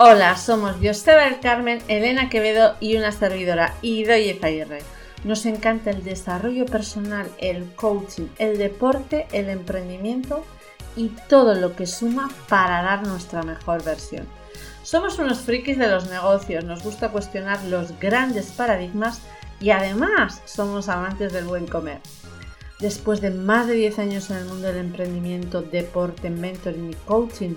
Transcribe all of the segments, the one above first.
Hola, somos Joseba del Carmen, Elena Quevedo y una servidora, Idoye Aguirre. Nos encanta el desarrollo personal, el coaching, el deporte, el emprendimiento y todo lo que suma para dar nuestra mejor versión. Somos unos frikis de los negocios, nos gusta cuestionar los grandes paradigmas y además somos amantes del buen comer. Después de más de 10 años en el mundo del emprendimiento, deporte, mentoring y coaching,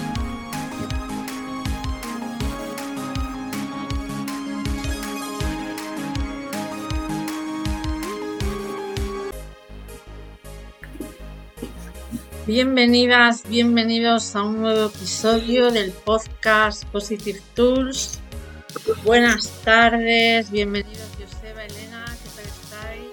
Bienvenidas, bienvenidos a un nuevo episodio del podcast Positive Tools. Buenas tardes, bienvenidos Joseba, Elena, ¿qué tal estáis?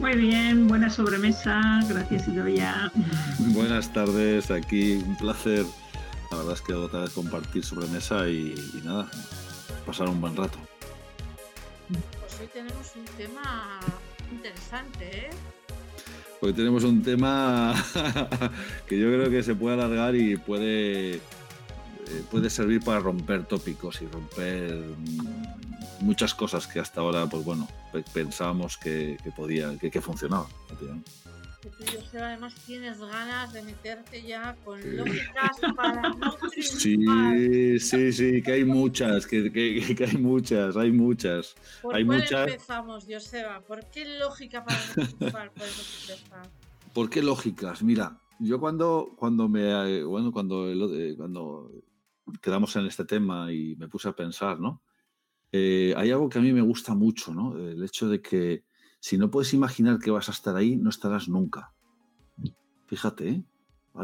Muy bien, buena sobremesa, gracias Idoia. Buenas tardes, aquí un placer. La verdad es que otra vez compartir sobremesa y, y nada, pasar un buen rato. Pues hoy tenemos un tema interesante, ¿eh? Hoy tenemos un tema que yo creo que se puede alargar y puede, eh, puede servir para romper tópicos y romper muchas cosas que hasta ahora, pues bueno, pensábamos que, que podía, que, que funcionaba. Que tú, José, además tienes ganas de meterte ya con lógicas para no Sí, sí, sí, que hay muchas, que, que, que hay muchas, hay muchas. ¿Por hay cuál muchas. empezamos, Joseba? ¿Por qué lógica para no triunfar podemos empezar? ¿Por qué lógicas? Mira, yo cuando, cuando me eh, bueno, cuando, eh, cuando quedamos en este tema y me puse a pensar, ¿no? Eh, hay algo que a mí me gusta mucho, ¿no? El hecho de que si no puedes imaginar que vas a estar ahí, no estarás nunca. Fíjate, ¿eh?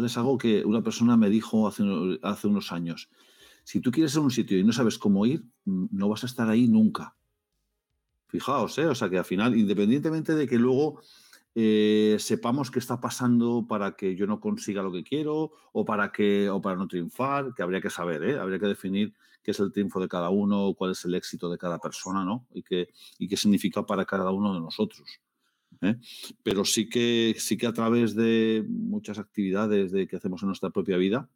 Es algo que una persona me dijo hace, hace unos años. Si tú quieres ir a un sitio y no sabes cómo ir, mm, no vas a estar ahí nunca. Fijaos, ¿eh? O sea que al final, independientemente de que luego eh, sepamos qué está pasando para que yo no consiga lo que quiero o para que o para no triunfar, que habría que saber, ¿eh? habría que definir qué es el triunfo de cada uno, cuál es el éxito de cada persona, ¿no? Y qué, y qué significa para cada uno de nosotros. ¿eh? Pero sí que, sí que a través de muchas actividades de, que hacemos en nuestra propia vida,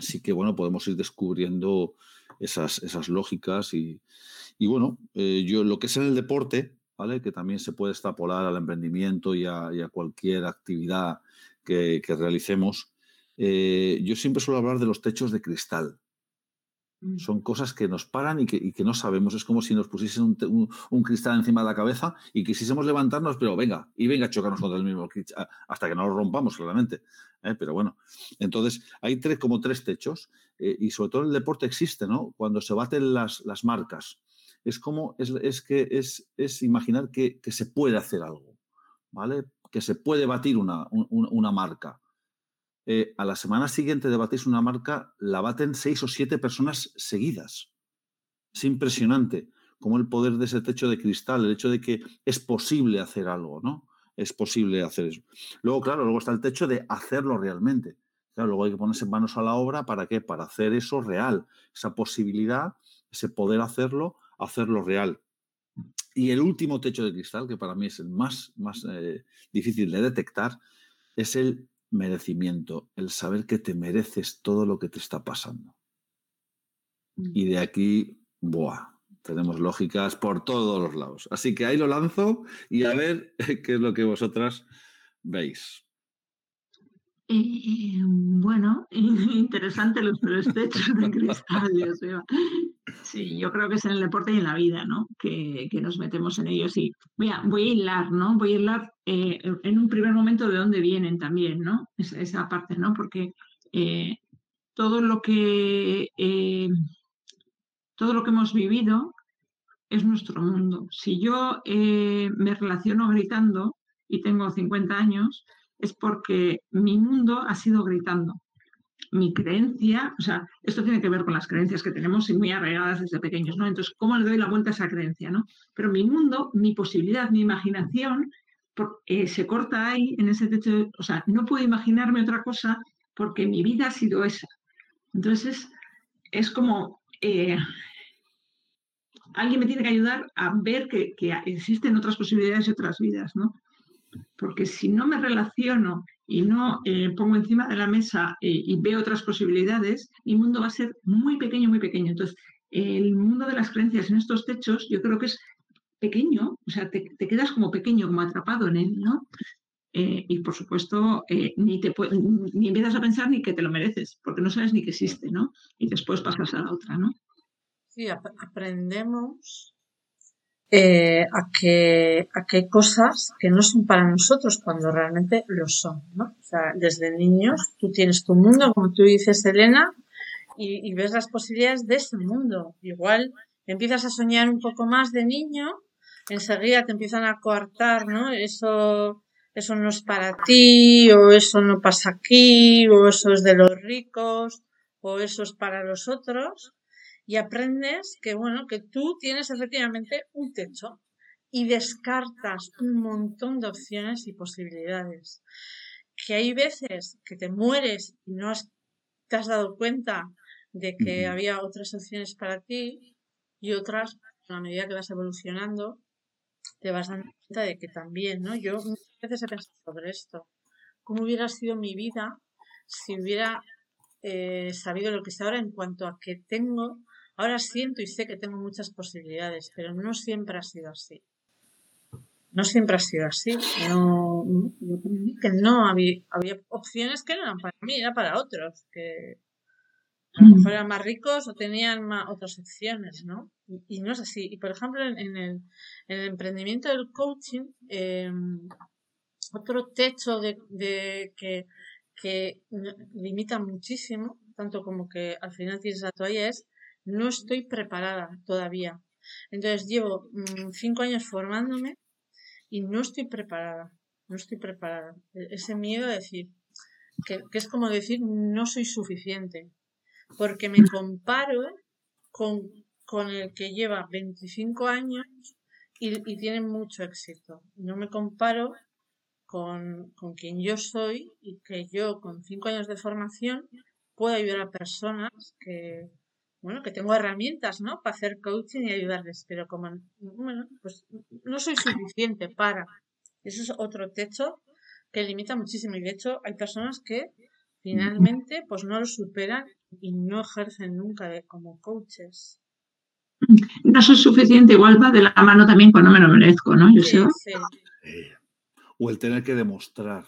sí que bueno, podemos ir descubriendo esas, esas lógicas y, y bueno, eh, yo lo que es en el deporte, ¿vale? Que también se puede extrapolar al emprendimiento y a, y a cualquier actividad que, que realicemos. Eh, yo siempre suelo hablar de los techos de cristal. Son cosas que nos paran y que, y que, no sabemos. Es como si nos pusiesen un, un, un, cristal encima de la cabeza y quisiésemos levantarnos, pero venga, y venga a chocarnos contra el mismo hasta que no lo rompamos, claramente. ¿eh? Pero bueno, entonces hay tres, como tres techos eh, y sobre todo en el deporte existe, ¿no? Cuando se baten las, las marcas. Es como, es, es que es, es imaginar que, que, se puede hacer algo, ¿vale? Que se puede batir una, una, una marca eh, a la semana siguiente de batirse una marca, la baten seis o siete personas seguidas. Es impresionante como el poder de ese techo de cristal, el hecho de que es posible hacer algo, ¿no? Es posible hacer eso. Luego, claro, luego está el techo de hacerlo realmente. Claro, luego hay que ponerse manos a la obra, ¿para qué? Para hacer eso real, esa posibilidad, ese poder hacerlo, hacerlo real. Y el último techo de cristal, que para mí es el más, más eh, difícil de detectar, es el merecimiento, el saber que te mereces todo lo que te está pasando. Y de aquí, ¡buah! Tenemos lógicas por todos los lados. Así que ahí lo lanzo y a ver qué es lo que vosotras veis. Eh, bueno, interesante los tres techos de cristal. Sí, yo creo que es en el deporte y en la vida, ¿no? Que, que nos metemos en ellos. Y voy a, hilar, ¿no? Voy a hilar eh, en un primer momento de dónde vienen también, ¿no? Esa, parte, ¿no? Porque eh, todo lo que eh, todo lo que hemos vivido es nuestro mundo. Si yo me relaciono gritando y tengo 50 años, es porque mi mundo ha sido gritando. Mi creencia, o sea, esto tiene que ver con las creencias que tenemos y muy arraigadas desde pequeños, ¿no? Entonces, ¿cómo le doy la vuelta a esa creencia, ¿no? Pero mi mundo, mi posibilidad, mi imaginación eh, se corta ahí en ese techo, o sea, no puedo imaginarme otra cosa porque mi vida ha sido esa. Entonces, es como eh, alguien me tiene que ayudar a ver que, existen otras posibilidades y otras vidas, ¿no? Porque si no me relaciono y no eh, pongo encima de la mesa y veo otras posibilidades, mi mundo va a ser muy pequeño, muy pequeño. Entonces, el mundo de las creencias en estos techos, yo creo que es pequeño, o sea, te, quedas como pequeño, como atrapado en él, ¿no? Eh, y por supuesto, eh, ni, te ni empiezas a pensar ni que te lo mereces, porque no sabes ni que existe, ¿no? Y después pasas a la otra, ¿no? Sí, aprendemos eh, a, que, a que cosas que no son para nosotros cuando realmente lo son, ¿no? O sea, desde niños tú tienes tu mundo, como tú dices, Elena, y, y ves las posibilidades de ese mundo. Igual empiezas a soñar un poco más de niño enseguida te empiezan a coartar, ¿no? Eso, eso no es para ti, o eso no pasa aquí, o eso es de los ricos, o eso es para los otros. Y aprendes que, bueno, que tú tienes efectivamente un techo y descartas un montón de opciones y posibilidades. Que hay veces que te mueres y no te has dado cuenta de que había otras opciones para ti y otras, a medida que vas evolucionando, te vas dando cuenta de que también, ¿no? Yo muchas veces he pensado sobre esto. ¿Cómo hubiera sido mi vida si hubiera eh, sabido lo que sé ahora en cuanto a que tengo, ahora siento y sé que tengo muchas posibilidades, pero no siempre ha sido así. No siempre ha sido así. No, que no había, opciones que no eran para mí, era para otros, que a lo mejor eran más ricos o tenían otras opciones, ¿no? Y, no es así. Y por ejemplo, en, el, emprendimiento del coaching, em, otro techo de, que, que limita muchísimo, tanto como que al final tienes la toalla, es no estoy preparada todavía. Entonces llevo mm, cinco años formándome y no estoy preparada. No estoy preparada. E, ese miedo a decir, que, que es como decir, no soy suficiente porque me comparo con, el que lleva 25 años y, tiene mucho éxito. No me comparo con, quien yo soy y que yo con 5 años de formación puedo ayudar a personas que, bueno, que tengo herramientas, ¿no? Para hacer coaching y ayudarles, pero como, bueno, pues no soy suficiente para. Eso es otro techo que limita muchísimo. Y de hecho, hay personas que finalmente pues no lo superan y no ejercen nunca de, como coaches. No soy suficiente, igual va de la mano también cuando me lo merezco, ¿no? Yo sé. O el tener que demostrar,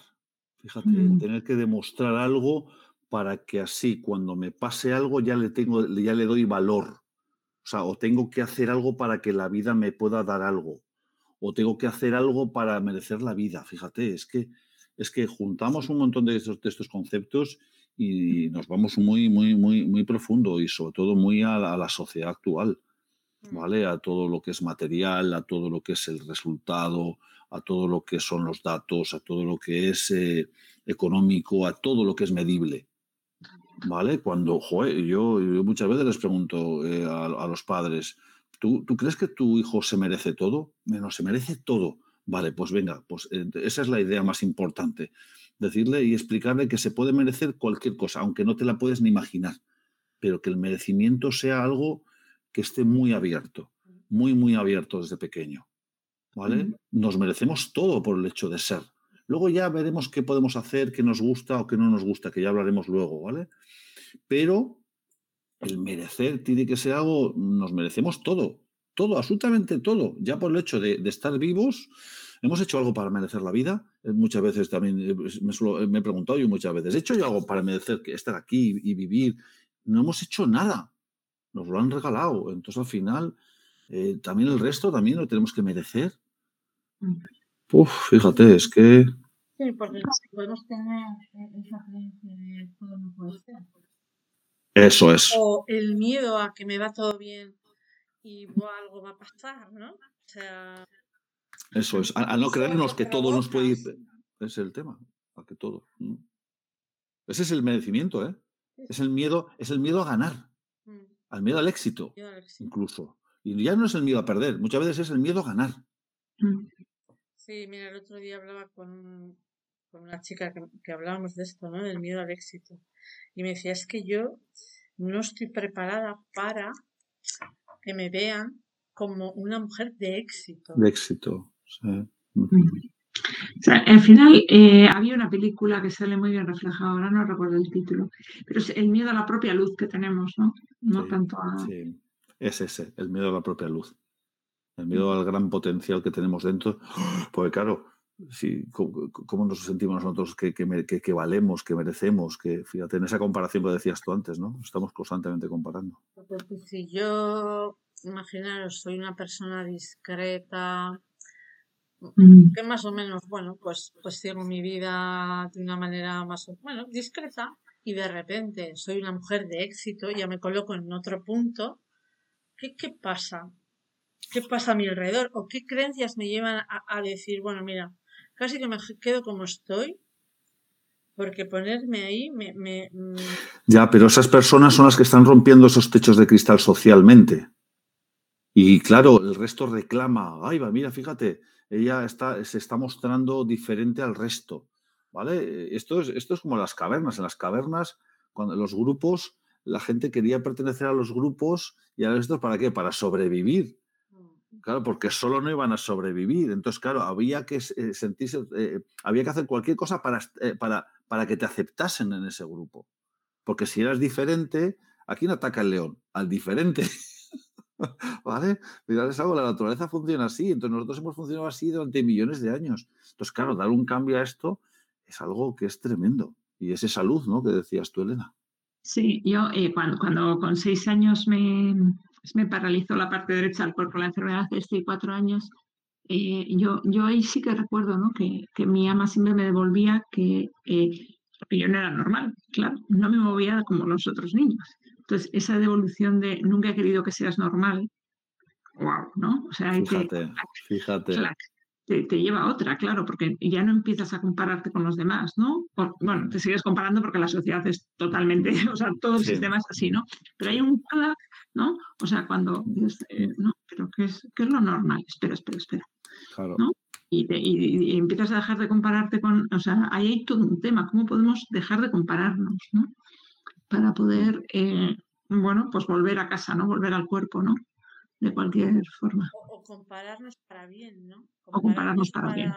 fíjate, el mm. tener que demostrar algo para que así cuando me pase algo ya le tengo, ya le doy valor. O sea, o tengo que hacer algo para que la vida me pueda dar algo. O tengo que hacer algo para merecer la vida. Fíjate, es que es que juntamos un montón de estos, de estos conceptos y nos vamos muy, muy, muy, muy profundo y sobre todo muy a la, sociedad actual, mm. ¿vale? A todo lo que es material, a todo lo que es el resultado, a todo lo que son los datos, a todo lo que es eh, económico, a todo lo que es medible. ¿Vale? Cuando, joder, yo, muchas veces les pregunto eh, a, a, los padres, ¿tú, ¿tú crees que tu hijo se merece todo? Menos, se merece todo. Vale, pues venga, pues eh, esa es la idea más importante decirle y explicarle que se puede merecer cualquier cosa, aunque no te la puedes ni imaginar, pero que el merecimiento sea algo que esté muy abierto, muy, muy abierto desde pequeño. ¿Vale? Nos merecemos todo por el hecho de ser. Luego ya veremos qué podemos hacer, qué nos gusta o qué no nos gusta, que ya hablaremos luego, ¿vale? Pero el merecer tiene que ser algo, nos merecemos todo, todo, absolutamente todo, ya por el hecho de, estar vivos, ¿Hemos hecho algo para merecer la vida? Eh, muchas veces también eh, pues, eh, me, he preguntado yo muchas veces, ¿he hecho yo algo para merecer estar aquí y vivir? No hemos hecho nada, nos lo han regalado. Entonces al final, también el resto también lo tenemos que merecer. Uf, fíjate, es que... Sí, porque podemos tener esa creencia de todo no puede ser. Eso es. O el miedo a que me va todo bien y algo va a pasar, ¿no? O sea, eso es, a, no creernos que todo nos puede ir. Es el tema, a que todo. Ese es el merecimiento, ¿eh? Es el miedo, es el miedo a ganar, mm. al miedo al éxito, incluso. Y ya no es el miedo a perder, muchas veces es el miedo a ganar. Sí, mira, el otro día hablaba con, una chica que, hablábamos de esto, ¿no? Del miedo al éxito. Y me decía, es que yo no estoy preparada para que me vean como una mujer de éxito. De éxito, sí. O sea, al final eh, había una película que sale muy bien reflejada, ahora no recuerdo el título, pero es el miedo a la propia luz que tenemos, ¿no? No tanto a... Sí, es ese, el miedo a la propia luz. El miedo al gran potencial que tenemos dentro. Porque claro, sí, ¿cómo, nos sentimos nosotros que, que, valemos, que merecemos? Que fíjate, en esa comparación que decías tú antes, ¿no? Estamos constantemente comparando. Si yo, imaginaros, soy una persona discreta, mm. que más o menos, bueno, pues, pues sigo mi vida de una manera más o bueno, discreta, y de repente soy una mujer de éxito, ya me coloco en otro punto, ¿qué, qué pasa? ¿Qué pasa a mi alrededor? ¿O qué creencias me llevan a decir, bueno, mira, casi que me quedo como estoy, porque ponerme ahí me, mm. Ya, pero esas personas son las que están rompiendo esos techos de cristal socialmente. Y claro, el resto reclama, ay, va, mira, fíjate, ella está, se está mostrando diferente al resto. ¿Vale? Esto es, esto es como las cavernas. En las cavernas, cuando los grupos, la gente quería pertenecer a los grupos y a estos, ¿para qué? Para sobrevivir. Claro, porque solo no iban a sobrevivir. Entonces, claro, había que eh, sentirse, eh, había que hacer cualquier cosa para, eh, para, para que te aceptasen en ese grupo. Porque si eras diferente, ¿a quién ataca el león? Al diferente. ¿Vale? Mirad, es algo, la naturaleza funciona así. Entonces, nosotros hemos funcionado así durante millones de años. Entonces, claro, dar un cambio a esto es algo que es tremendo. Y es esa luz, ¿no? Que decías tú, Elena. Sí, yo cuando, cuando con seis años me, me paralizó la parte derecha del cuerpo la enfermedad de este cuatro años, eh, yo, yo ahí sí que recuerdo ¿no? que, que mi ama siempre me devolvía que, eh, yo no era normal, claro, no me movía como los otros niños. Entonces, esa devolución de nunca he querido que seas normal, wow, ¿no? O sea, fíjate, fíjate te, lleva a otra, claro, porque ya no empiezas a compararte con los demás, ¿no? bueno, te sigues comparando porque la sociedad es totalmente, o sea, todo el sistema es así, ¿no? Pero hay un ¿no? O sea, cuando, eh, no, pero ¿qué es, ¿qué es lo normal? Espera, espera, espera. Claro. ¿no? Y, y, empiezas a dejar de compararte con, o sea, ahí hay todo un tema, ¿cómo podemos dejar de compararnos, ¿no? Para poder, eh, bueno, pues volver a casa, ¿no? Volver al cuerpo, ¿no? de cualquier forma. O, compararnos para bien, ¿no? o compararnos para, bien.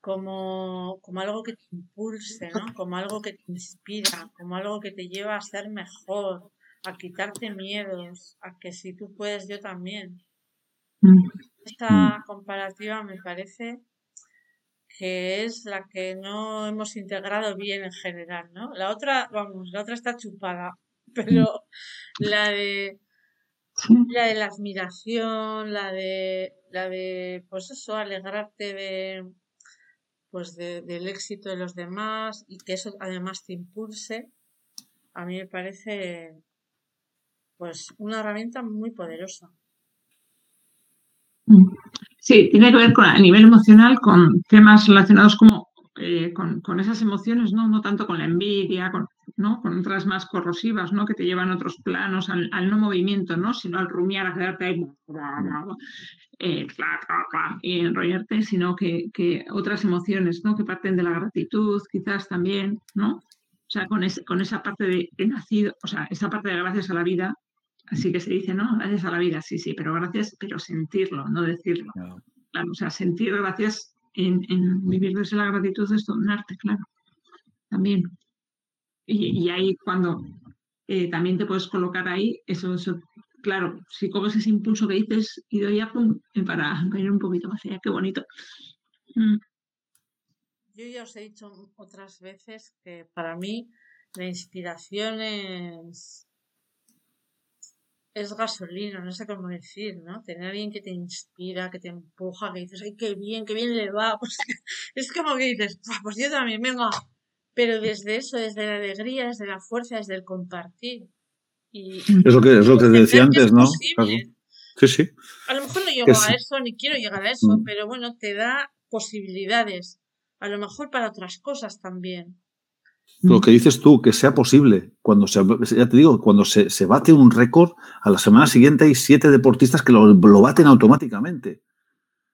Como, como algo que te impulse, ¿no? Como algo que te inspira, como algo que te lleva a ser mejor, a quitarte miedos, a que si tú puedes, yo también. Mm. Esta mm. comparativa me parece que es la que no hemos integrado bien en general, ¿no? La otra, vamos, la otra está chupada, pero la de la de la admiración, la de, la de, pues eso, alegrarte de, pues del éxito de los demás y que eso además te impulse, a mí me parece, pues, una herramienta muy poderosa. Mm. Sí, tiene que ver con, a nivel emocional con temas relacionados como eh, con, con, esas emociones, ¿no? no tanto con la envidia, con, ¿no? con otras más corrosivas, ¿no? que te llevan a otros planos, al, no movimiento, ¿no? sino al rumiar, a quedarte ahí eh, y enrollarte, sino que, que, otras emociones ¿no? que parten de la gratitud, quizás también, ¿no? O sea, con, con esa parte de, nacido, o sea, esa parte de gracias a la vida, así que se dice, ¿no? Gracias a la vida, sí, sí, pero gracias, pero sentirlo, no decirlo. Claro, o sea, sentir gracias en, vivir desde la gratitud es un arte, claro, también. Y, ahí cuando eh, también te puedes colocar ahí, eso, claro, si coges ese impulso que dices y doy a pum, eh, para, ir un poquito más allá, qué bonito. Mm. Yo ya os he dicho otras veces que para mí la inspiración es es gasolina, no sé cómo decir, ¿no? Tener a alguien que te inspira, que te empuja, que dices, ay, qué bien, qué bien le va. Pues es como que dices, pues yo también, venga. Pero desde eso, desde la alegría, desde la fuerza, desde el compartir. Y, es lo que, es lo que decía antes, ¿no? Sí, sí. A lo mejor no llego a eso, ni quiero llegar a eso, mm. pero bueno, te da posibilidades. A lo mejor para otras cosas también. Lo que dices tú, que sea posible. Cuando se, ya te digo, cuando se, se bate un récord, a la semana siguiente hay siete deportistas que lo, lo, baten automáticamente.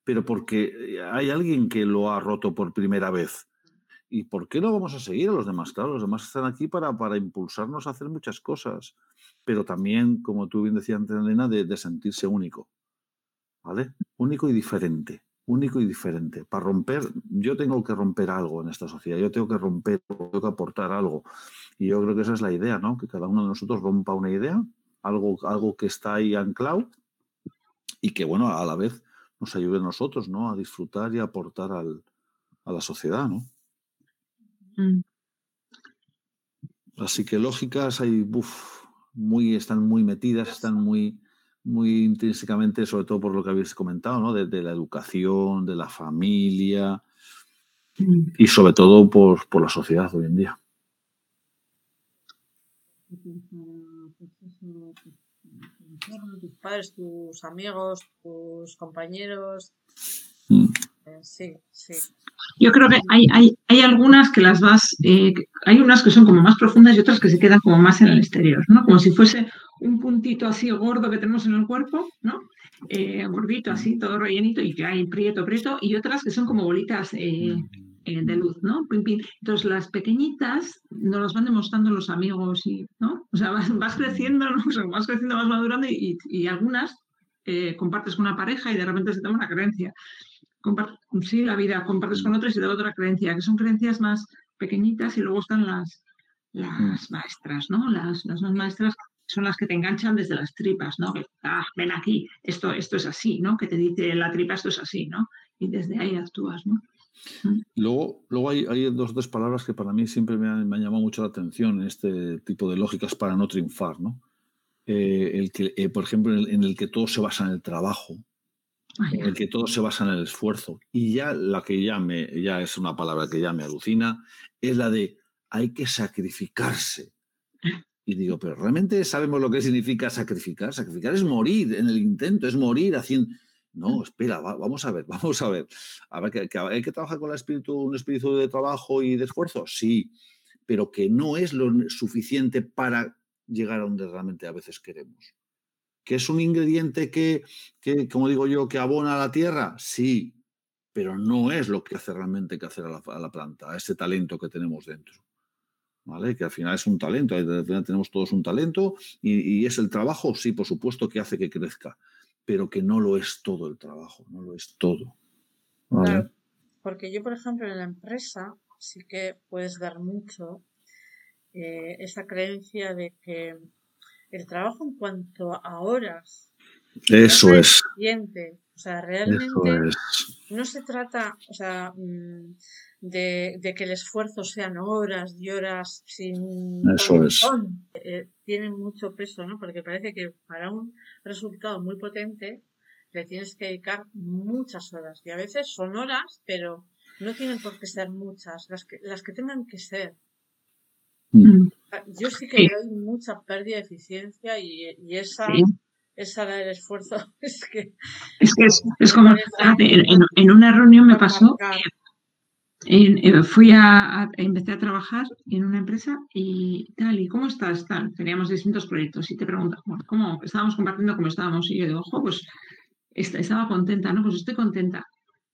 Pero porque hay alguien que lo ha roto por primera vez. ¿Y por qué no vamos a seguir a los demás? Claro, los demás están aquí para, para impulsarnos a hacer muchas cosas. Pero también, como tú bien decías antes, Elena, de, sentirse único. ¿Vale? Único y diferente único y diferente. Para romper, yo tengo que romper algo en esta sociedad, yo tengo que romper, tengo que aportar algo. Y yo creo que esa es la idea, ¿no? Que cada uno de nosotros rompa una idea, algo, algo que está ahí anclado y que, bueno, a la vez nos ayude a nosotros, ¿no? A disfrutar y aportar al, a la sociedad, ¿no? Mm. Las psicológicas hay, muy, están muy metidas, están muy, muy intrínsecamente, sobre todo por lo que habéis comentado, ¿no? De, la educación, de la familia mm. y sobre todo por, por la sociedad hoy en día. Tus padres, tus amigos, tus compañeros. Mm. Sí, sí. Yo creo que hay, hay, hay algunas que las vas, eh, hay unas que son como más profundas y otras que se quedan como más en el exterior, ¿no? Como si fuese un puntito así gordo que tenemos en el cuerpo, ¿no? Eh, gordito, así, todo rellenito y que hay prieto, prieto, y otras que son como bolitas eh, eh, de luz, ¿no? Entonces, las pequeñitas nos las van demostrando los amigos, y, ¿no? O sea, vas, creciendo, ¿no? vas creciendo, vas madurando y, y algunas compartes con una pareja y de repente se toma una creencia. Sí, la vida, compartes con otros y da otra creencia, que son creencias más pequeñitas y luego están las, las maestras, ¿no? Las, las más maestras son las que te enganchan desde las tripas, ¿no? ah, ven aquí, esto, esto es así, ¿no? Que te dice la tripa, esto es así, ¿no? Y desde ahí actúas, ¿no? Mm. Luego, luego hay, hay dos, dos, palabras que para mí siempre me han, llamado mucho la atención en este tipo de lógicas para no triunfar, ¿no? Eh, el que, eh, por ejemplo, en el, que todo se basa en el trabajo, en el que todo se basa en el esfuerzo. Y ya la que ya, me, ya es una palabra que ya me alucina, es la de hay que sacrificarse. Y digo, pero realmente sabemos lo que significa sacrificar. Sacrificar es morir en el intento, es morir haciendo. No, espera, vamos a ver, vamos a ver. A ver que, hay que trabajar con el espíritu, un espíritu de trabajo y de esfuerzo, sí, pero que no es lo suficiente para llegar a donde realmente a veces queremos. ¿Que es un ingrediente que, que como digo yo, que abona a la tierra? Sí, pero no es lo que hace realmente que hacer a la, planta, a ese talento que tenemos dentro. Que al final es un talento, al final tenemos todos un talento y, es el trabajo, sí, por supuesto, que hace que crezca, pero que no lo es todo el trabajo, no lo es todo. porque yo, por ejemplo, en la empresa sí que puedes dar mucho eh, esa creencia de que el trabajo en cuanto a horas eso es. O sea, realmente no se trata, o sea, mm, de, que el esfuerzo sean horas y horas sin Eso es. Eh, tiene mucho peso, ¿no? Porque parece que para un resultado muy potente le tienes que dedicar muchas horas. Y a veces son horas, pero no tienen por qué ser muchas, las que, las que tengan que ser. Mm. Ah, yo sí que veo mucha pérdida de eficiencia y, esa esa del esfuerzo. Es que es, que es, como en, una reunión me pasó eh, fui a, empecé a trabajar en una empresa y tal, ¿y cómo estás? Tal, teníamos distintos proyectos y te preguntan, ¿cómo? Estábamos compartiendo cómo estábamos y yo digo, ojo, pues estaba contenta, ¿no? Pues estoy contenta.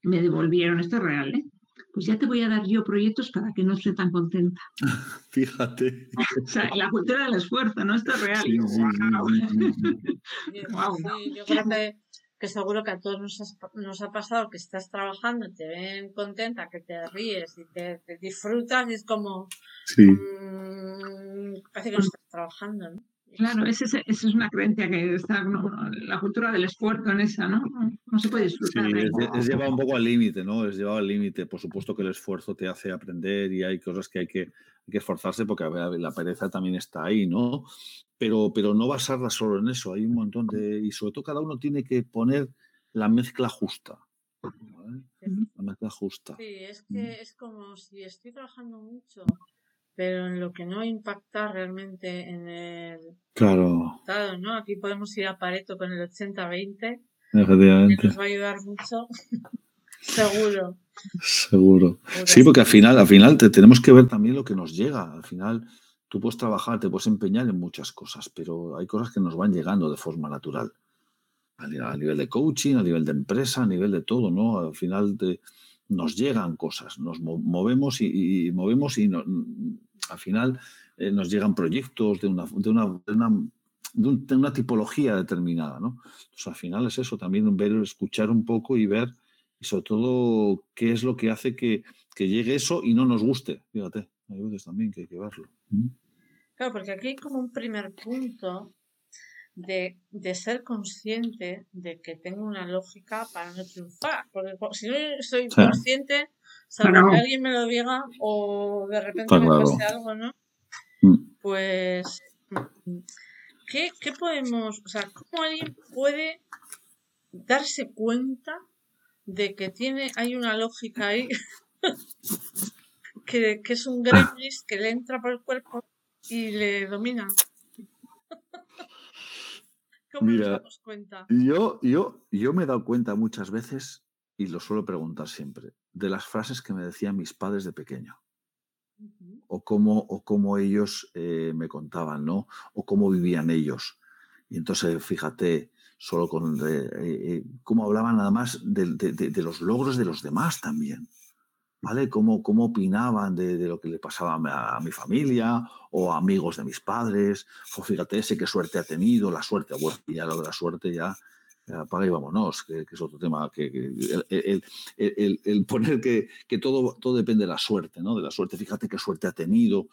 Me devolvieron, esto es real, ¿eh? Pues ya te voy a dar yo proyectos para que no esté tan contenta. Fíjate. o sea, la cultura del esfuerzo, ¿no? Esto es real. Sí, wow. yo creo que que seguro que a todos nos, ha pasado que estás trabajando, te ven contenta, que te ríes y te, disfrutas y es como... Sí. Mmm, parece que no estás trabajando, ¿no? Claro, esa es, es, una creencia que está, la cultura del esfuerzo en esa, ¿no? No se puede disfrutar. Sí, es, llevado un poco al límite, ¿no? Es llevado al límite. Por supuesto que el esfuerzo te hace aprender y hay cosas que hay que, hay que esforzarse porque la pereza también está ahí, ¿no? Pero, pero no basarla solo en eso. Hay un montón de... Y sobre todo cada uno tiene que poner la mezcla justa. La mezcla justa. Sí, es que es como si estoy trabajando mucho pero en lo que no impacta realmente en el claro. ¿no? Aquí podemos ir a Pareto con el 80-20, Efectivamente. nos va a ayudar mucho. Seguro. Seguro. Sí, porque al final, al final te, tenemos que ver también lo que nos llega. Al final, tú puedes trabajar, te puedes empeñar en muchas cosas, pero hay cosas que nos van llegando de forma natural. A nivel de coaching, a nivel de empresa, a nivel de todo, ¿no? Al final nos llegan cosas, nos movemos y, movemos y al final eh, nos llegan proyectos de una, de una, de una, tipología determinada, ¿no? Entonces, al final es eso, también ver, escuchar un poco y ver y sobre todo qué es lo que hace que, llegue eso y no nos guste. Fíjate, hay veces también que hay que verlo. Claro, porque aquí hay como un primer punto de, ser consciente de que tengo una lógica para no triunfar. Porque si no soy consciente, salvo que alguien me lo diga o de repente me pase algo, ¿no? Mm. Pues, ¿qué, ¿qué podemos, o sea, cómo alguien puede darse cuenta de que tiene, hay una lógica ahí que, es un gremlin que le entra por el cuerpo y le domina. ¿Cómo nos damos cuenta? Yo, yo, yo me he dado cuenta muchas veces, y lo suelo preguntar siempre, de las frases que me decían mis padres de pequeño. O cómo, o cómo ellos eh, me contaban, ¿no? O cómo vivían ellos. Y entonces, fíjate, solo con eh, eh, cómo hablaban nada más de, los logros de los demás también. ¿Vale? Cómo, cómo opinaban de, lo que le pasaba a, mi familia o amigos de mis padres. O fíjate ese qué suerte ha tenido, la suerte, bueno, ya lo de la suerte ya, apaga y vámonos, que, es otro tema. Que, el, poner que, todo, todo depende de la suerte, ¿no? De la suerte, fíjate qué suerte ha tenido.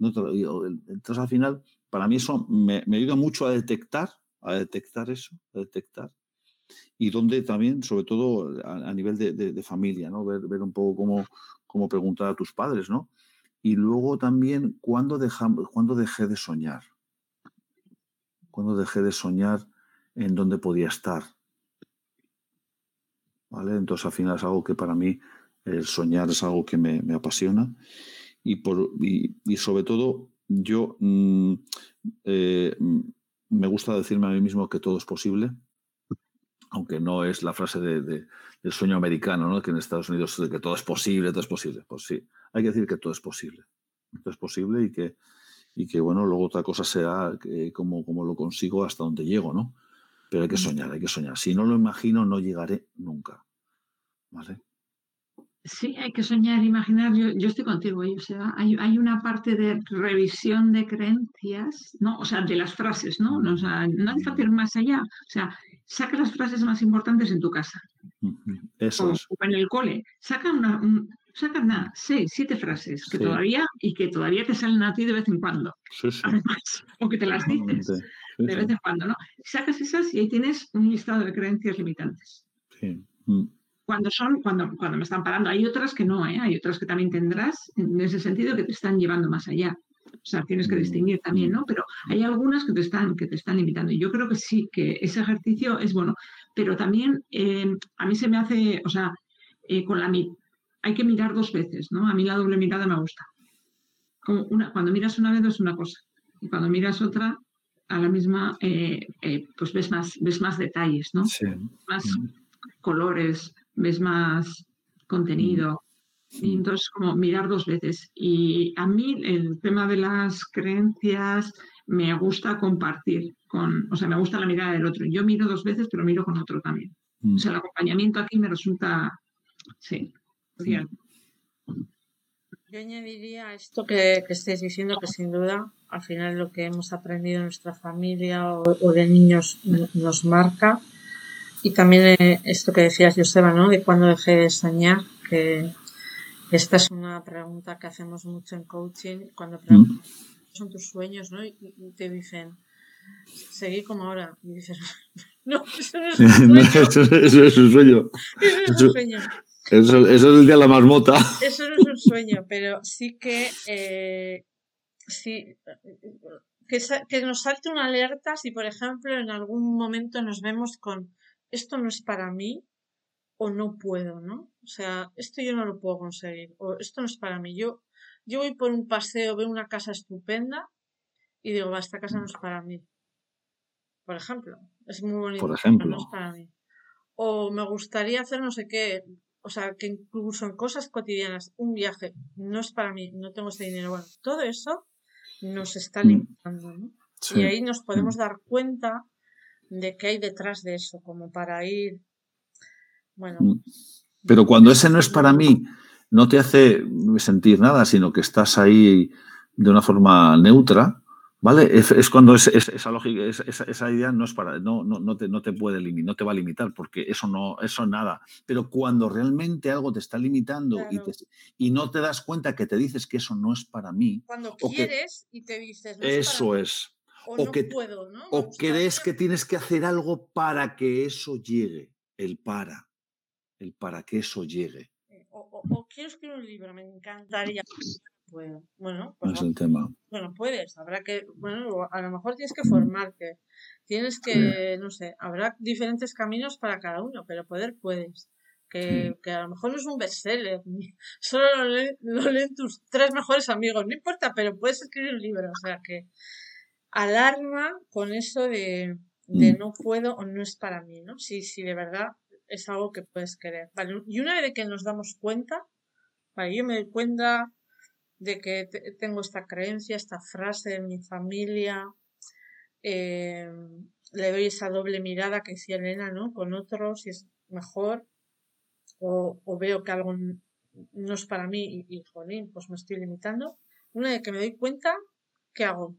Entonces, al final, para mí eso me, me ayuda mucho a detectar a detectar eso, a detectar. Y donde también, sobre todo a, nivel de, familia, ¿no? Ver, ver un poco cómo, cómo, preguntar a tus padres, ¿no? Y luego también, ¿cuándo, ¿cuándo dejé de soñar? ¿Cuándo dejé de soñar en dónde podía estar? ¿Vale? Entonces, al final es algo que para mí, el soñar es algo que me, apasiona. Y, por, y, sobre todo, yo mm, eh, me gusta decirme a mí mismo que todo es posible, aunque no es la frase de, del sueño americano, ¿no? que en Estados Unidos que todo es posible, todo es posible. Pues sí, hay que decir que todo es posible. Todo es posible y que, y que bueno, luego otra cosa será que, cómo, lo consigo hasta donde llego, ¿no? Pero hay que soñar, hay que soñar. Si no lo imagino, no llegaré nunca. ¿Vale? Sí, hay que soñar, imaginar. Yo, yo estoy contigo, o sea, hay, hay, una parte de revisión de creencias, ¿no? O sea, de las frases, ¿no? no o sea, no hace falta ir más allá. O sea, saca las frases más importantes en tu casa. Eso o, en el cole. Saca una, saca una, seis, siete frases que todavía y que todavía te salen a ti de vez en cuando. Sí, sí. Además, o que te las dices de vez en cuando, ¿no? Sacas esas y ahí tienes un listado de creencias limitantes. Sí. Mm cuando son, cuando, cuando me están parando. Hay otras que no, ¿eh? hay otras que también tendrás en ese sentido que te están llevando más allá. O sea, tienes que distinguir también, ¿no? Pero hay algunas que te están, que te están limitando. Y yo creo que sí, que ese ejercicio es bueno. Pero también eh, a mí se me hace, o sea, eh, con la hay que mirar dos veces, ¿no? A mí la doble mirada me gusta. Como una, cuando miras una vez es una cosa. Y cuando miras otra, a la misma, pues ves más, ves más detalles, ¿no? Sí. Más colores, ves más contenido. Y entonces, como mirar dos veces. Y a mí el tema de las creencias me gusta compartir con, o sea, me gusta la mirada del otro. Yo miro dos veces, pero miro con otro también. O sea, el acompañamiento aquí me resulta, sí, Yo añadiría esto que, que estáis diciendo, que sin duda, al final lo que hemos aprendido en nuestra familia o de niños nos marca y también eh, esto que decías, Joseba, ¿no? De cuando dejé de soñar, que esta es una pregunta que hacemos mucho en coaching, cuando preguntan, son tus sueños, ¿no? Y te dicen, seguí como ahora. Y dices, no, eso no es un sueño. eso, es un sueño. Eso no es un sueño. Eso, es el día de la marmota. Eso no es un sueño, pero sí que, eh, sí, que, que nos salte una alerta si, por ejemplo, en algún momento nos vemos con esto no es para mí o no puedo, ¿no? O sea, esto yo no lo puedo conseguir o esto no es para mí. Yo, yo voy por un paseo, veo una casa estupenda y digo, va, esta casa no es para mí. Por ejemplo, es muy bonito. Por ejemplo. no es para mí. O me gustaría hacer no sé qué, o sea, que incluso en cosas cotidianas, un viaje no es para mí, no tengo ese dinero, bueno, todo eso nos está mm. limitando, ¿no? Y ahí nos podemos mm. dar cuenta de qué hay detrás de eso, como para ir, bueno. Mm. Pero cuando ese no es para mí, no te hace sentir nada, sino que estás ahí de una forma neutra, ¿vale? Es, cuando esa lógica, esa, idea no es para, no, no, no, te, no te puede limitar, no te va a limitar, porque eso no, eso nada. Pero cuando realmente algo te está limitando y, y, no te das cuenta que te dices que eso no es para mí. Cuando quieres y te dices. eso es. O, que, puedo, ¿no? O crees que tienes que hacer algo para que eso llegue. El para. El para que eso llegue. Eh, o, quiero escribir un libro, me encantaría. Bueno, bueno, pues, es el tema. Bueno, puedes, habrá que, bueno, a lo mejor tienes que formarte, tienes que, no sé, habrá diferentes caminos para cada uno, pero poder puedes. Que, que, a lo mejor no es un bestseller, solo lo leen, lo leen, tus tres mejores amigos, no importa, pero puedes escribir un libro, o sea que alarma con eso de, de mm. no puedo o no es para mí, ¿no? Si, si de verdad es algo que puedes querer. Vale, y una vez que nos damos cuenta, vale, yo me doy cuenta de que tengo esta creencia, esta frase en mi familia, eh, le doy esa doble mirada que decía Elena, ¿no? Con otros, si es mejor, o, veo que algo no es para mí y, jolín, pues me estoy limitando. Una vez que me doy cuenta, ¿qué hago?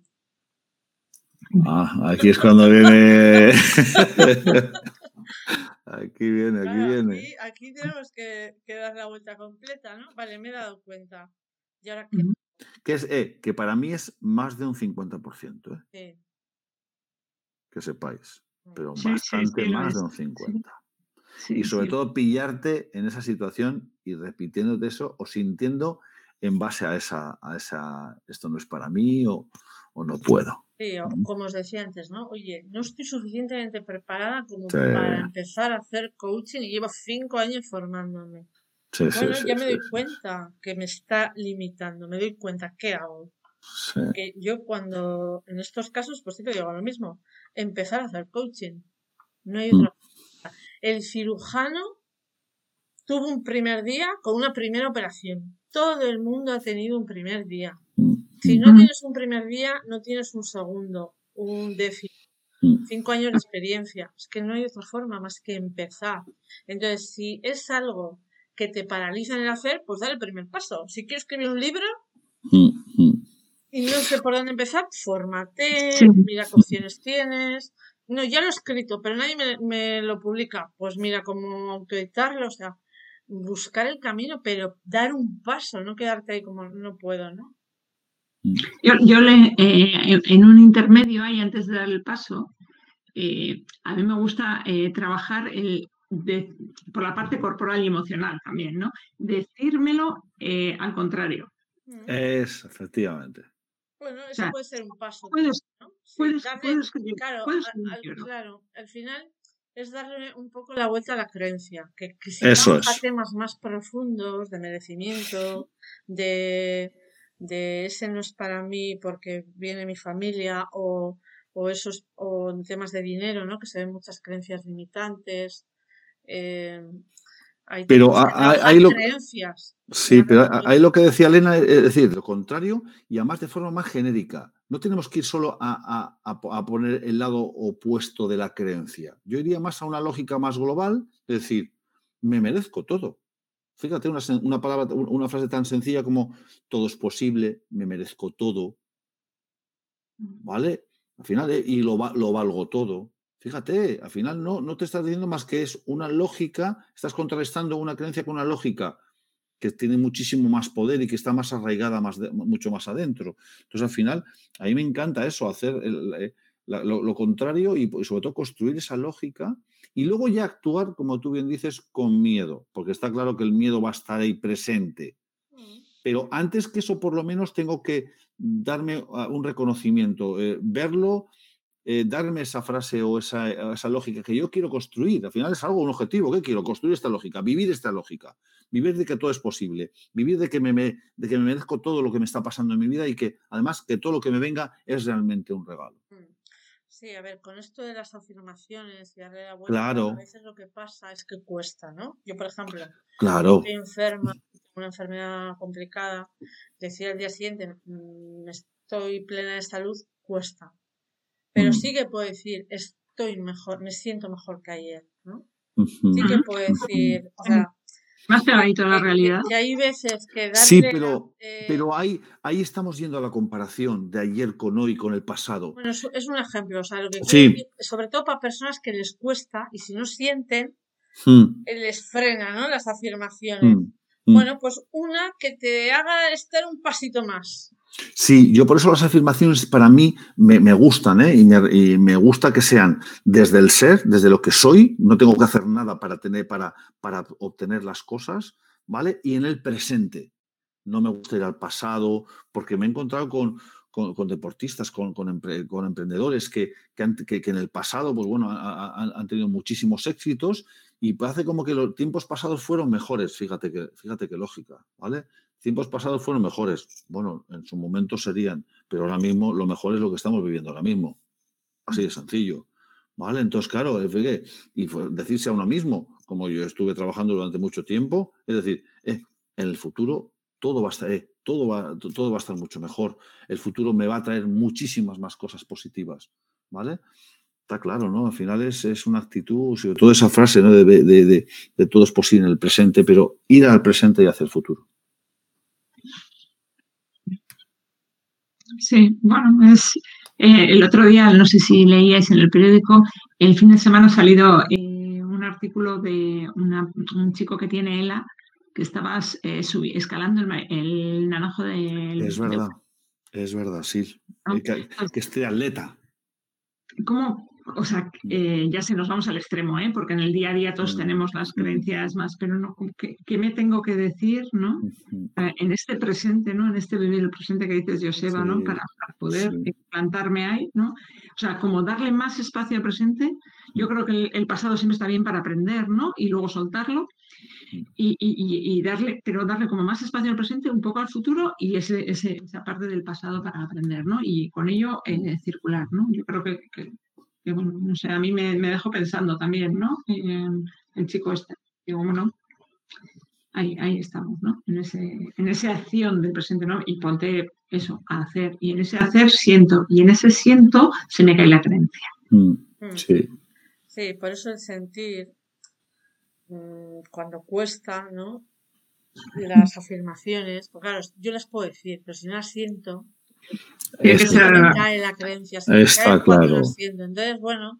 Ah, aquí es cuando viene. aquí viene, aquí viene. Aquí, tenemos que, que, dar la vuelta completa, ¿no? Vale, me he dado cuenta. ¿Y ahora Que es, eh, que para mí es más de un 50%. ¿eh? Que sepáis. Pero bastante más de un 50%. y sobre todo pillarte en esa situación y repitiéndote eso o sintiendo en base a esa, a esa esto no es para mí o, no puedo. Sí, como os decía antes, ¿no? Oye, no estoy suficientemente preparada como para empezar a hacer coaching y llevo cinco años formándome bueno, ya me doy cuenta que me está limitando, me doy cuenta, ¿qué hago? Que yo cuando, en estos casos, pues siempre digo lo mismo, empezar a hacer coaching. No hay mm. otra cosa. El cirujano tuvo un primer día con una primera operación. Todo el mundo ha tenido un primer día. Si no tienes un primer día, no tienes un segundo, un déficit. Mm. Cinco años de experiencia. Es que no hay otra forma más que empezar. Entonces, si es algo que te paralizan el hacer, pues dale el primer paso. Si quieres escribir un libro y no sé por dónde empezar, fórmate, mira qué opciones tienes. No, ya lo he escrito, pero nadie me, lo publica. Pues mira cómo autoeditarlo, o sea, buscar el camino, pero dar un paso, no quedarte ahí como no puedo, ¿no? Yo, le, eh, en un intermedio ahí, antes de dar el paso, eh, a mí me gusta eh, trabajar el, por la parte corporal y emocional también, ¿no? Decírmelo eh, al contrario. Es, efectivamente. Bueno, eso puede ser un paso. Puedes, ¿no? puedes, claro, al, claro, al final es darle un poco la vuelta a la creencia. Que, si eso a temas más profundos de merecimiento, de, de ese no es para mí porque viene mi familia, o, o esos, o temas de dinero, ¿no? Que se ven muchas creencias limitantes, eh, pero hay, lo, sí, pero hay lo que decía Elena, es decir, lo contrario y además de forma más genérica. No tenemos que ir solo a, poner el lado opuesto de la creencia. Yo iría más a una lógica más global, es decir, me merezco todo. Fíjate una, una palabra, una frase tan sencilla como todo es posible, me merezco todo. ¿Vale? Al final, eh, y lo, lo valgo todo. Fíjate, al final no, no te estás diciendo más que es una lógica, estás contrarrestando una creencia con una lógica que tiene muchísimo más poder y que está más arraigada más mucho más adentro. Entonces, al final, a mí me encanta eso, hacer eh, lo, contrario y, sobre todo construir esa lógica y luego ya actuar, como tú bien dices, con miedo, porque está claro que el miedo va a estar ahí presente. Mm. Pero antes que eso, por lo menos, tengo que darme ah, un reconocimiento, eh, verlo eh, darme esa frase o esa, esa, lógica que yo quiero construir. Al final es algo, un objetivo. ¿Qué quiero? Construir esta lógica, vivir esta lógica, vivir de que todo es posible, vivir de que, me, de que me merezco todo lo que me está pasando en mi vida y que además que todo lo que me venga es realmente un regalo. Mm. Sí, a ver, con esto de las afirmaciones y darle la vuelta, Claro, a veces lo que pasa es que cuesta, ¿no? Yo, por ejemplo, claro. estoy enferma, tengo una enfermedad complicada, decir al día siguiente, "Mm, estoy plena de salud, cuesta. Pero Mm, sí que puedo decir, estoy mejor, me siento mejor que ayer, ¿no? Sí que puedo decir, o sea, Más pegadito a la que- realidad. que hay veces que Sí, darle, pero, eh, pero ahí, ahí estamos yendo a la comparación de ayer con hoy, con el pasado. bueno, es, es un ejemplo, o sea, lo que quiero Sí, decir, sobre todo para personas que les cuesta y si no sienten, mm, eh, les frena, ¿no? Las afirmaciones. mm, mm. Bueno, pues una que te haga estar un pasito más. Sí, yo por eso las afirmaciones para mí me, me gustan, ¿eh? Y me, y me gusta que sean desde el ser, desde lo que soy, no tengo que hacer nada para, tener, para, para obtener las cosas, ¿vale? Y en el presente. No me gusta ir al pasado, porque me he encontrado con, con, con deportistas, con, con, empre- con emprendedores que, que, han- que- que en el pasado, pues bueno, ha- ha- han, tenido muchísimos éxitos y parece como que los tiempos pasados fueron mejores, fíjate que, fíjate qué lógica, ¿vale? Tiempos pasados fueron mejores. Bueno, en su momento serían, pero ahora mismo lo mejor es lo que estamos viviendo ahora mismo. Así de sencillo. ¿Vale? Entonces, claro, y decirse a uno mismo, como yo estuve trabajando durante mucho tiempo, es decir, eh, en el futuro todo va a estar, eh, todo va, to- todo va a estar mucho mejor. El futuro me va a traer muchísimas más cosas positivas. ¿Vale? Está claro, ¿no? Al final es, es una actitud, sobre todo esa frase, ¿no? De, de- de- de todo es posible en el presente, pero ir al presente y hacia el futuro. Sí, bueno, es eh, el otro día, no sé si leíais en el periódico, el fin de semana ha salido eh, un artículo de una- un chico que tiene ELA que estaba eh, subi- escalando el, el naranjo del... Es de- verdad, es verdad, sí. ¿no? Eh, Que, que esté atleta. ¿Cómo? O sea, eh, ya se nos vamos al extremo, ¿eh? Porque en el día a día todos tenemos las creencias más, pero no, ¿qué me tengo que decir, no? Eh, En este presente, ¿no? En este vivir el presente que dices, Joseba, ¿no? Para, para poder sí. plantarme ahí, ¿no? O sea, como darle más espacio al presente. Yo creo que el, el pasado siempre está bien para aprender, ¿no? Y luego soltarlo. Y, y- y- darle, pero darle como más espacio al presente, un poco al futuro y ese, ese- esa parte del pasado para aprender, ¿no? Y con ello eh, circular, ¿no? Yo creo que, que- que, bueno, no sé, a mí me, me dejó pensando también, ¿no? En el chico este. Digo, bueno, ahí, ahí estamos, ¿no? En, ese, en esa acción del presente, ¿no? Y ponte eso, a hacer. Y en ese hacer siento. Y en ese siento se me cae la creencia. Mm, Mm. Sí, Sí, por eso el sentir, mm, cuando cuesta, ¿no? Las afirmaciones, pues claro, yo las puedo decir, pero si no las siento, Tiene que ser- cae la creencia, Está claro. Entonces, bueno,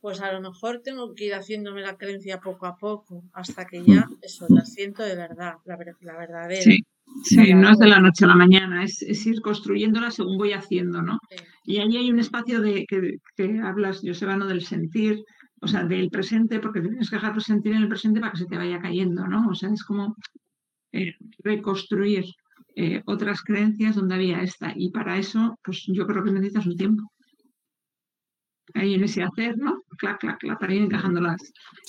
pues a lo mejor tengo que ir haciéndome la creencia poco a poco, hasta que ya, eso, la siento de verdad, la, la verdadera. Sí, sí, no es de la noche a la mañana, es, es ir construyéndola según voy haciendo, ¿no? sí. Y ahí hay un espacio de que, que hablas, Joseba, ¿no? Del sentir, o sea, del presente, porque tienes que dejarlo sentir en el presente para que se te vaya cayendo, ¿no? O sea, es como eh, reconstruir eh, otras creencias donde había esta. Y para eso, pues yo creo que necesitas un tiempo. Ahí en ese hacer, ¿no? Clac, clac, clac, para ir encajándolas.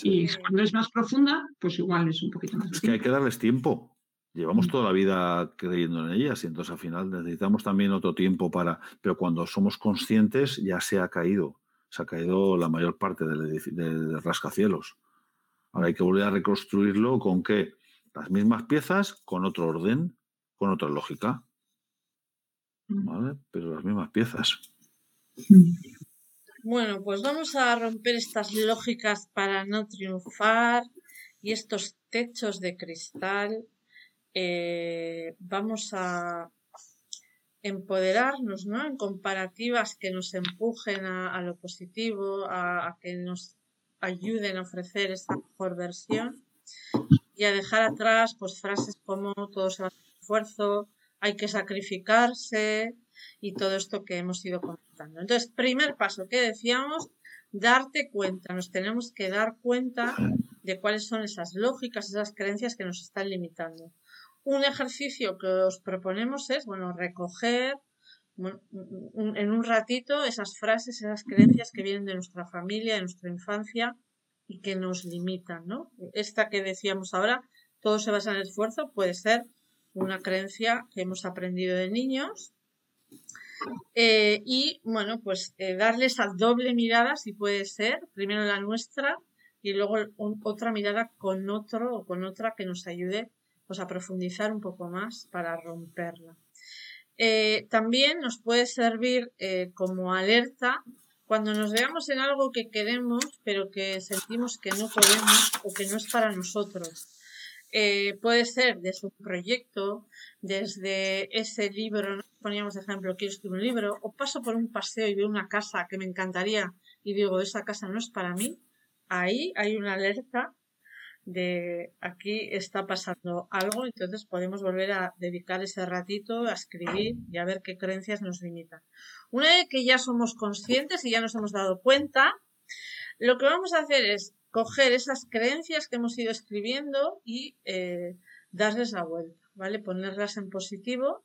Y cuando es más profunda, pues igual es un poquito más. Es que hay que darles tiempo. Llevamos Mm. toda la vida creyendo en ellas y entonces al final necesitamos también otro tiempo para... Pero cuando somos conscientes ya se ha caído. Se ha caído la mayor parte del- del rascacielos. Ahora hay que volver a reconstruirlo con qué? Las mismas piezas, con otro orden, con otra lógica. Mm. ¿Vale? Pero las mismas piezas. Mm. Bueno, pues vamos a romper estas lógicas para no triunfar y estos techos de cristal. Eh, vamos a empoderarnos, ¿no? En comparativas que nos empujen a, a lo positivo, a, a que nos ayuden a ofrecer esta mejor versión y a dejar atrás pues frases como todo se va a hacer esfuerzo, hay que sacrificarse y todo esto que hemos ido comentando. Entonces, primer paso que decíamos, darte cuenta, nos tenemos que dar cuenta de cuáles son esas lógicas, esas creencias que nos están limitando. Un ejercicio que os proponemos es, bueno, recoger en un ratito esas frases, esas creencias que vienen de nuestra familia, de nuestra infancia y que nos limitan, ¿no? Esta que decíamos ahora, todo se basa en el esfuerzo, puede ser una creencia que hemos aprendido de niños Eh, y bueno, pues eh, darle esa doble mirada, si puede ser, primero la nuestra y luego otra mirada con otro o con otra que nos ayude pues, a profundizar un poco más para romperla. Eh, también nos puede servir como alerta cuando nos veamos en algo que queremos pero que sentimos que no podemos o que no es para nosotros. Puede ser desde un proyecto, desde ese libro, poníamos de ejemplo, quiero escribir un libro, o paso por un paseo y veo una casa que me encantaría y digo, esa casa no es para mí, ahí hay una alerta de aquí está pasando algo, entonces podemos volver a dedicar ese ratito a escribir y a ver qué creencias nos limitan. Una vez que ya somos conscientes y ya nos hemos dado cuenta, lo que vamos a hacer es coger esas creencias que hemos ido escribiendo y eh, darles la vuelta, ¿vale? Ponerlas en positivo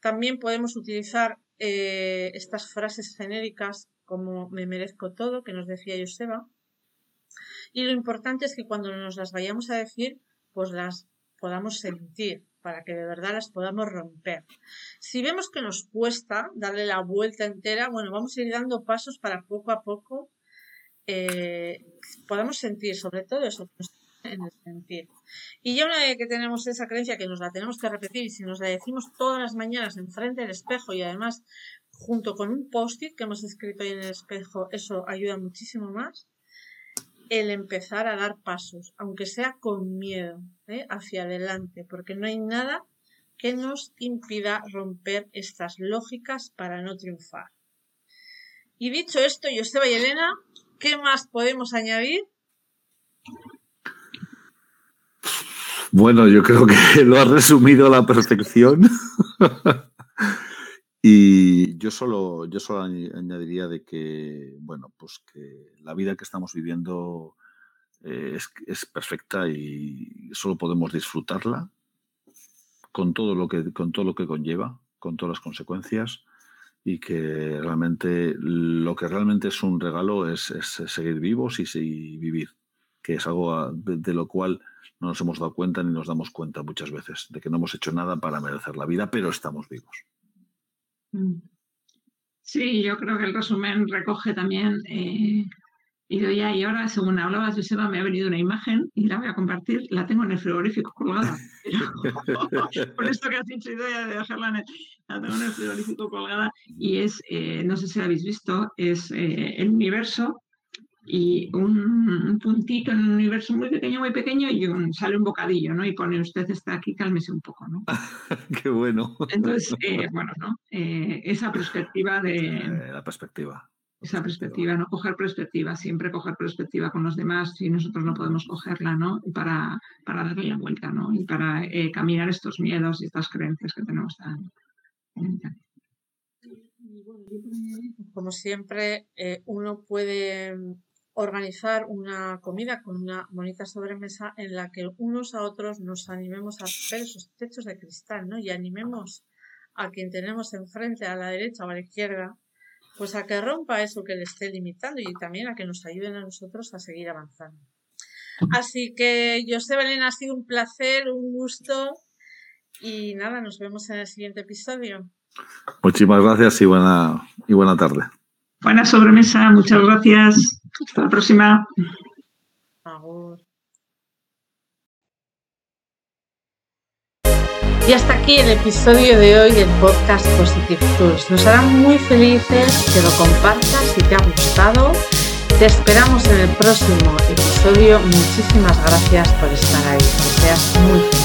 también podemos utilizar eh, estas frases genéricas como me merezco todo, que nos decía Joseba. Y lo importante es que cuando nos las vayamos a decir, pues las podamos sentir para que de verdad las podamos romper. Si vemos que nos cuesta darle la vuelta entera, bueno, vamos a ir dando pasos para poco a poco eh, podamos sentir sobre todo eso en el sentir. Y ya una vez que tenemos esa creencia que nos la tenemos que repetir y si nos la decimos todas las mañanas enfrente del espejo y además junto con un post-it que hemos escrito ahí en el espejo, eso ayuda muchísimo más. El empezar a dar pasos, aunque sea con miedo, ¿eh? hacia adelante, porque no hay nada que nos impida romper estas lógicas para no triunfar. Y dicho esto, Joseba y Elena, ¿qué más podemos añadir? Bueno, yo creo que lo has resumido la perfección. y yo solo, yo solo añadiría de que, bueno, pues que la vida que estamos viviendo eh, es, es, perfecta y solo podemos disfrutarla con todo lo que, con todo lo que conlleva, con todas las consecuencias y que realmente lo que realmente es un regalo es, seguir vivos y, vivir, que es algo de lo cual no nos hemos dado cuenta ni nos damos cuenta muchas veces de que no hemos hecho nada para merecer la vida, pero estamos vivos. Mm. Sí, yo creo que el resumen recoge también, eh, y, ya, y ahora, según hablabas, Joseba, me ha venido una imagen y la voy a compartir, la tengo en el frigorífico colgada. por esto que has dicho, idea de dejarla en el, la tengo en el frigorífico colgada, y es, eh, no sé si la habéis visto, es eh, el universo y un, puntito en un universo muy pequeño, muy pequeño y un, sale un bocadillo, ¿no? Y pone usted está aquí, cálmese un poco, ¿no? Qué bueno. Entonces, eh, bueno, ¿no? Eh, esa perspectiva de... La perspectiva. Esa perspectiva, ¿no? Coger perspectiva, siempre coger perspectiva con los demás si nosotros no podemos cogerla, ¿no? Para, para darle la vuelta, ¿no? Y para caminar estos miedos y estas creencias que tenemos tan... Como siempre, uno puede organizar una comida con una bonita sobremesa en la que unos a otros nos animemos a ver esos techos de cristal, ¿no? Y animemos a quien tenemos enfrente, a la derecha o a la izquierda, pues a que rompa eso que le esté limitando y también a que nos ayuden a nosotros a seguir avanzando. Así que, José Belén, ha sido un placer, un gusto y nada, nos vemos en el siguiente episodio. Muchísimas gracias y buena, y buena tarde. Buena sobremesa, muchas gracias. Hasta la próxima. Y hasta aquí el episodio de hoy del podcast Positive Tools. Nos hará muy felices que lo compartas si te ha gustado. Te esperamos en el próximo episodio. Muchísimas gracias por estar ahí. Que seas muy feliz.